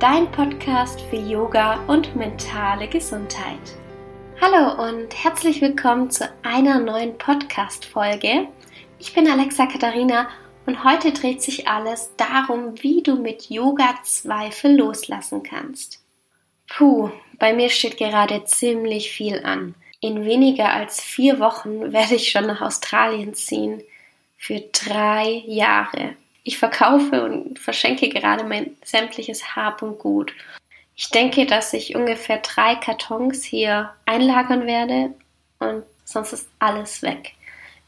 dein Podcast für Yoga und mentale Gesundheit. Hallo und herzlich willkommen zu einer neuen Podcast-Folge. Ich bin Alexa Katharina und heute dreht sich alles darum, wie du mit Yoga Zweifel loslassen kannst. Puh, bei mir steht gerade ziemlich viel an. In weniger als vier Wochen werde ich schon nach Australien ziehen. Für drei Jahre. Ich verkaufe und verschenke gerade mein sämtliches Hab und Gut. Ich denke, dass ich ungefähr drei Kartons hier einlagern werde und sonst ist alles weg.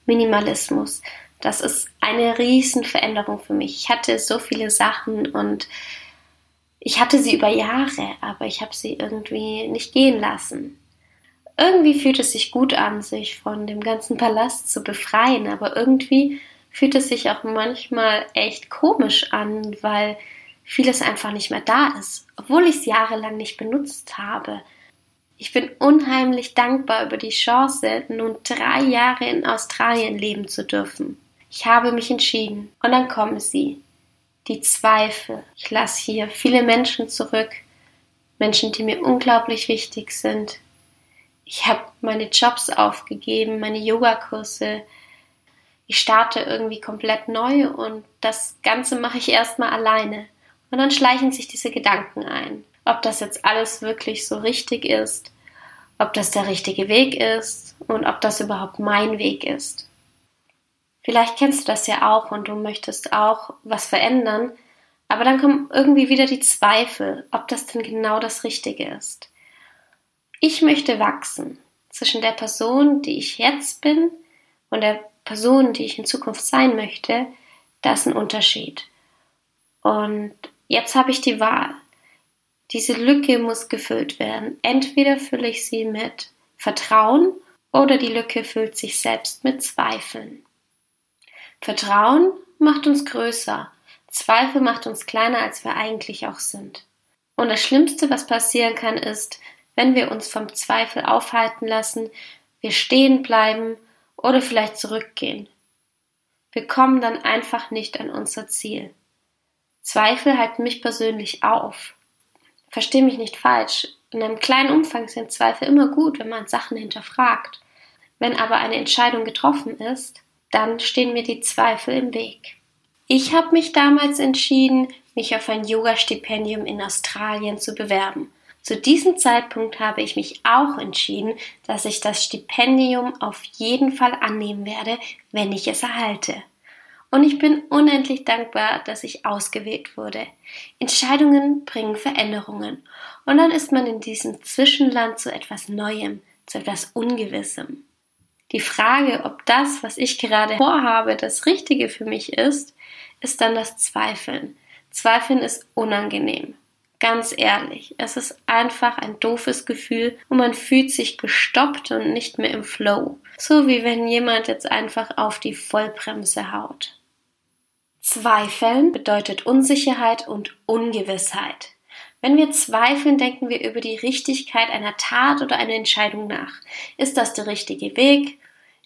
Minimalismus. Das ist eine Riesenveränderung für mich. Ich hatte so viele Sachen und ich hatte sie über Jahre, aber ich habe sie irgendwie nicht gehen lassen. Irgendwie fühlt es sich gut an, sich von dem ganzen Palast zu befreien, aber irgendwie fühlt es sich auch manchmal echt komisch an, weil vieles einfach nicht mehr da ist, obwohl ich es jahrelang nicht benutzt habe. Ich bin unheimlich dankbar über die Chance, nun drei Jahre in Australien leben zu dürfen. Ich habe mich entschieden und dann kommen sie. Die Zweifel. Ich lasse hier viele Menschen zurück, Menschen, die mir unglaublich wichtig sind. Ich habe meine Jobs aufgegeben, meine Yogakurse, ich starte irgendwie komplett neu und das Ganze mache ich erstmal alleine. Und dann schleichen sich diese Gedanken ein. Ob das jetzt alles wirklich so richtig ist, ob das der richtige Weg ist und ob das überhaupt mein Weg ist. Vielleicht kennst du das ja auch und du möchtest auch was verändern, aber dann kommen irgendwie wieder die Zweifel, ob das denn genau das Richtige ist. Ich möchte wachsen zwischen der Person, die ich jetzt bin, und der Person, die ich in Zukunft sein möchte, da ist ein Unterschied. Und jetzt habe ich die Wahl. Diese Lücke muss gefüllt werden. Entweder fülle ich sie mit Vertrauen oder die Lücke füllt sich selbst mit Zweifeln. Vertrauen macht uns größer. Zweifel macht uns kleiner, als wir eigentlich auch sind. Und das Schlimmste, was passieren kann, ist, wenn wir uns vom Zweifel aufhalten lassen, wir stehen bleiben oder vielleicht zurückgehen. Wir kommen dann einfach nicht an unser Ziel. Zweifel halten mich persönlich auf. Versteh mich nicht falsch. In einem kleinen Umfang sind Zweifel immer gut, wenn man Sachen hinterfragt. Wenn aber eine Entscheidung getroffen ist, dann stehen mir die Zweifel im Weg. Ich habe mich damals entschieden, mich auf ein Yoga-Stipendium in Australien zu bewerben. Zu diesem Zeitpunkt habe ich mich auch entschieden, dass ich das Stipendium auf jeden Fall annehmen werde, wenn ich es erhalte. Und ich bin unendlich dankbar, dass ich ausgewählt wurde. Entscheidungen bringen Veränderungen. Und dann ist man in diesem Zwischenland zu etwas Neuem, zu etwas Ungewissem. Die Frage, ob das, was ich gerade vorhabe, das Richtige für mich ist, ist dann das Zweifeln. Zweifeln ist unangenehm. Ganz ehrlich, es ist einfach ein doofes Gefühl und man fühlt sich gestoppt und nicht mehr im Flow. So wie wenn jemand jetzt einfach auf die Vollbremse haut. Zweifeln bedeutet Unsicherheit und Ungewissheit. Wenn wir zweifeln, denken wir über die Richtigkeit einer Tat oder einer Entscheidung nach. Ist das der richtige Weg?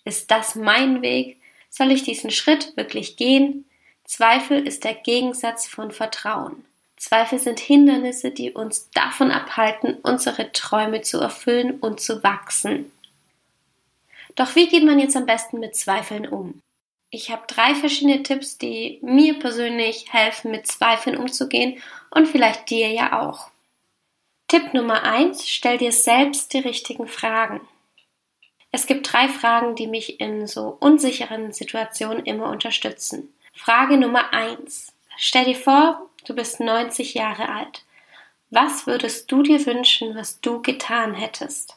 Ist das mein Weg? Soll ich diesen Schritt wirklich gehen? Zweifel ist der Gegensatz von Vertrauen. Zweifel sind Hindernisse, die uns davon abhalten, unsere Träume zu erfüllen und zu wachsen. Doch wie geht man jetzt am besten mit Zweifeln um? Ich habe drei verschiedene Tipps, die mir persönlich helfen, mit Zweifeln umzugehen und vielleicht dir ja auch. Tipp Nummer eins: Stell dir selbst die richtigen Fragen. Es gibt drei Fragen, die mich in so unsicheren Situationen immer unterstützen. Frage Nummer eins: Stell dir vor, Du bist 90 Jahre alt. Was würdest du dir wünschen, was du getan hättest?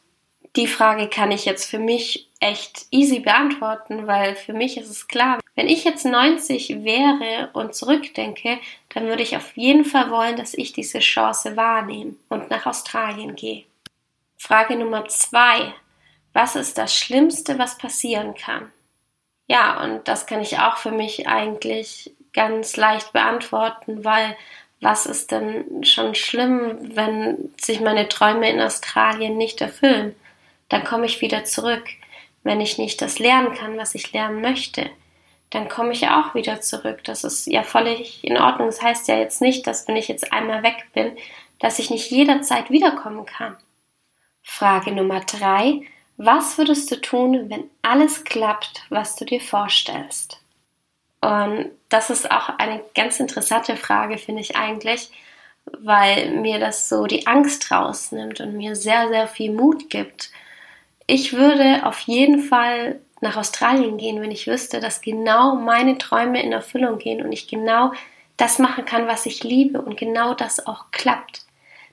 Die Frage kann ich jetzt für mich echt easy beantworten, weil für mich ist es klar, wenn ich jetzt 90 wäre und zurückdenke, dann würde ich auf jeden Fall wollen, dass ich diese Chance wahrnehme und nach Australien gehe. Frage Nummer zwei. Was ist das Schlimmste, was passieren kann? Ja, und das kann ich auch für mich eigentlich ganz leicht beantworten, weil was ist denn schon schlimm, wenn sich meine Träume in Australien nicht erfüllen? Dann komme ich wieder zurück. Wenn ich nicht das lernen kann, was ich lernen möchte, dann komme ich auch wieder zurück. Das ist ja völlig in Ordnung. Das heißt ja jetzt nicht, dass wenn ich jetzt einmal weg bin, dass ich nicht jederzeit wiederkommen kann. Frage Nummer drei. Was würdest du tun, wenn alles klappt, was du dir vorstellst? Und das ist auch eine ganz interessante Frage, finde ich eigentlich, weil mir das so die Angst rausnimmt und mir sehr, sehr viel Mut gibt. Ich würde auf jeden Fall nach Australien gehen, wenn ich wüsste, dass genau meine Träume in Erfüllung gehen und ich genau das machen kann, was ich liebe und genau das auch klappt.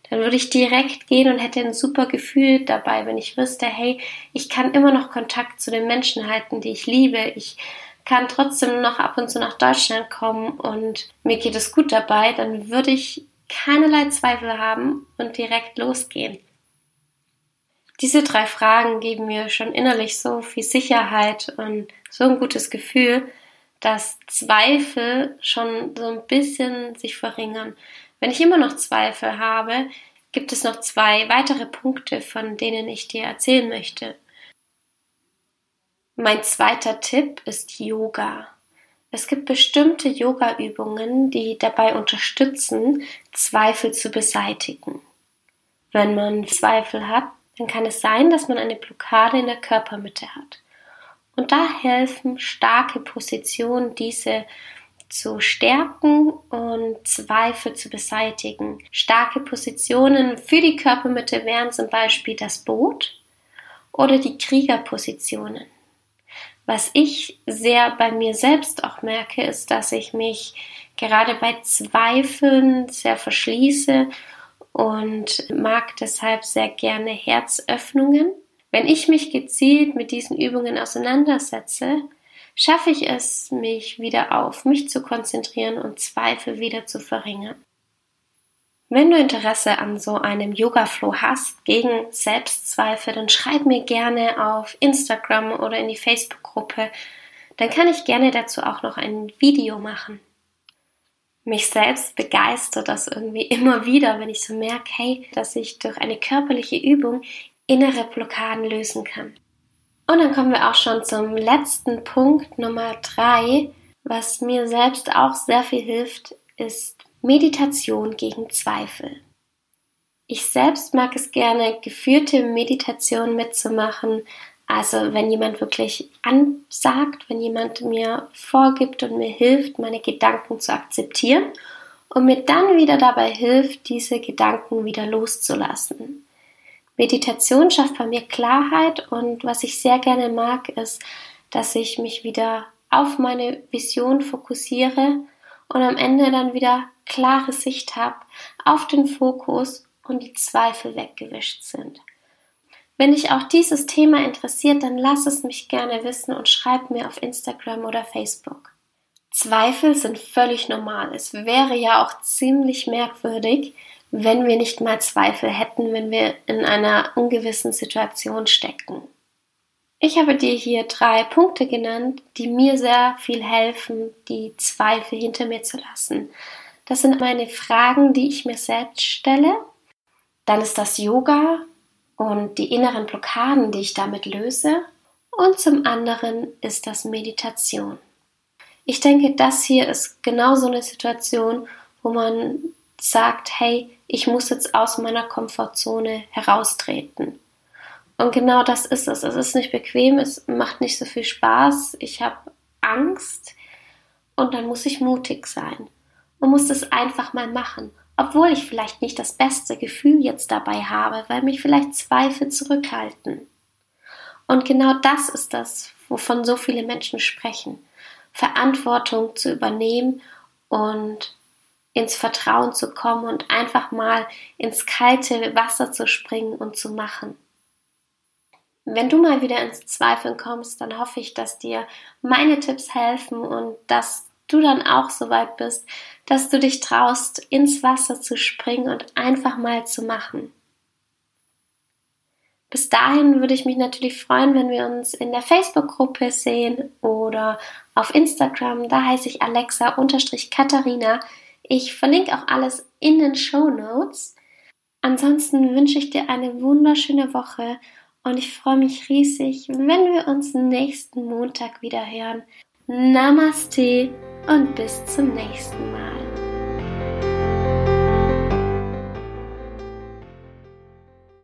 Dann würde ich direkt gehen und hätte ein super Gefühl dabei, wenn ich wüsste, hey, ich kann immer noch Kontakt zu den Menschen halten, die ich liebe. Ich kann trotzdem noch ab und zu nach Deutschland kommen und mir geht es gut dabei, dann würde ich keinerlei Zweifel haben und direkt losgehen. Diese drei Fragen geben mir schon innerlich so viel Sicherheit und so ein gutes Gefühl, dass Zweifel schon so ein bisschen sich verringern. Wenn ich immer noch Zweifel habe, gibt es noch zwei weitere Punkte, von denen ich dir erzählen möchte. Mein zweiter Tipp ist Yoga. Es gibt bestimmte Yoga-Übungen, die dabei unterstützen, Zweifel zu beseitigen. Wenn man Zweifel hat, dann kann es sein, dass man eine Blockade in der Körpermitte hat. Und da helfen starke Positionen, diese zu stärken und Zweifel zu beseitigen. Starke Positionen für die Körpermitte wären zum Beispiel das Boot oder die Kriegerpositionen. Was ich sehr bei mir selbst auch merke, ist, dass ich mich gerade bei Zweifeln sehr verschließe und mag deshalb sehr gerne Herzöffnungen. Wenn ich mich gezielt mit diesen Übungen auseinandersetze, schaffe ich es, mich wieder auf mich zu konzentrieren und Zweifel wieder zu verringern. Wenn du Interesse an so einem Yoga-Flow hast gegen Selbstzweifel, dann schreib mir gerne auf Instagram oder in die Facebook-Gruppe. Dann kann ich gerne dazu auch noch ein Video machen. Mich selbst begeistert das irgendwie immer wieder, wenn ich so merke, hey, dass ich durch eine körperliche Übung innere Blockaden lösen kann. Und dann kommen wir auch schon zum letzten Punkt Nummer drei. Was mir selbst auch sehr viel hilft, ist Meditation gegen Zweifel. Ich selbst mag es gerne, geführte Meditation mitzumachen. Also wenn jemand wirklich ansagt, wenn jemand mir vorgibt und mir hilft, meine Gedanken zu akzeptieren und mir dann wieder dabei hilft, diese Gedanken wieder loszulassen. Meditation schafft bei mir Klarheit und was ich sehr gerne mag, ist, dass ich mich wieder auf meine Vision fokussiere und am Ende dann wieder klare Sicht habe auf den Fokus und die Zweifel weggewischt sind. Wenn dich auch dieses Thema interessiert, dann lass es mich gerne wissen und schreib mir auf Instagram oder Facebook. Zweifel sind völlig normal. Es wäre ja auch ziemlich merkwürdig, wenn wir nicht mal Zweifel hätten, wenn wir in einer ungewissen Situation stecken. Ich habe dir hier drei Punkte genannt, die mir sehr viel helfen, die Zweifel hinter mir zu lassen. Das sind meine Fragen, die ich mir selbst stelle. Dann ist das Yoga und die inneren Blockaden, die ich damit löse. Und zum anderen ist das Meditation. Ich denke, das hier ist genau so eine Situation, wo man sagt, hey, ich muss jetzt aus meiner Komfortzone heraustreten. Und genau das ist es. Es ist nicht bequem, es macht nicht so viel Spaß, ich habe Angst und dann muss ich mutig sein und muss es einfach mal machen, obwohl ich vielleicht nicht das beste Gefühl jetzt dabei habe, weil mich vielleicht Zweifel zurückhalten. Und genau das ist das, wovon so viele Menschen sprechen. Verantwortung zu übernehmen und ins Vertrauen zu kommen und einfach mal ins kalte Wasser zu springen und zu machen. Wenn du mal wieder ins Zweifeln kommst, dann hoffe ich, dass dir meine Tipps helfen und dass du dann auch so weit bist, dass du dich traust, ins Wasser zu springen und einfach mal zu machen. Bis dahin würde ich mich natürlich freuen, wenn wir uns in der Facebook-Gruppe sehen oder auf Instagram. Da heiße ich Alexa-Katharina. Ich verlinke auch alles in den Show Notes. Ansonsten wünsche ich dir eine wunderschöne Woche und ich freue mich riesig, wenn wir uns nächsten Montag wieder hören Namaste und bis zum nächsten Mal.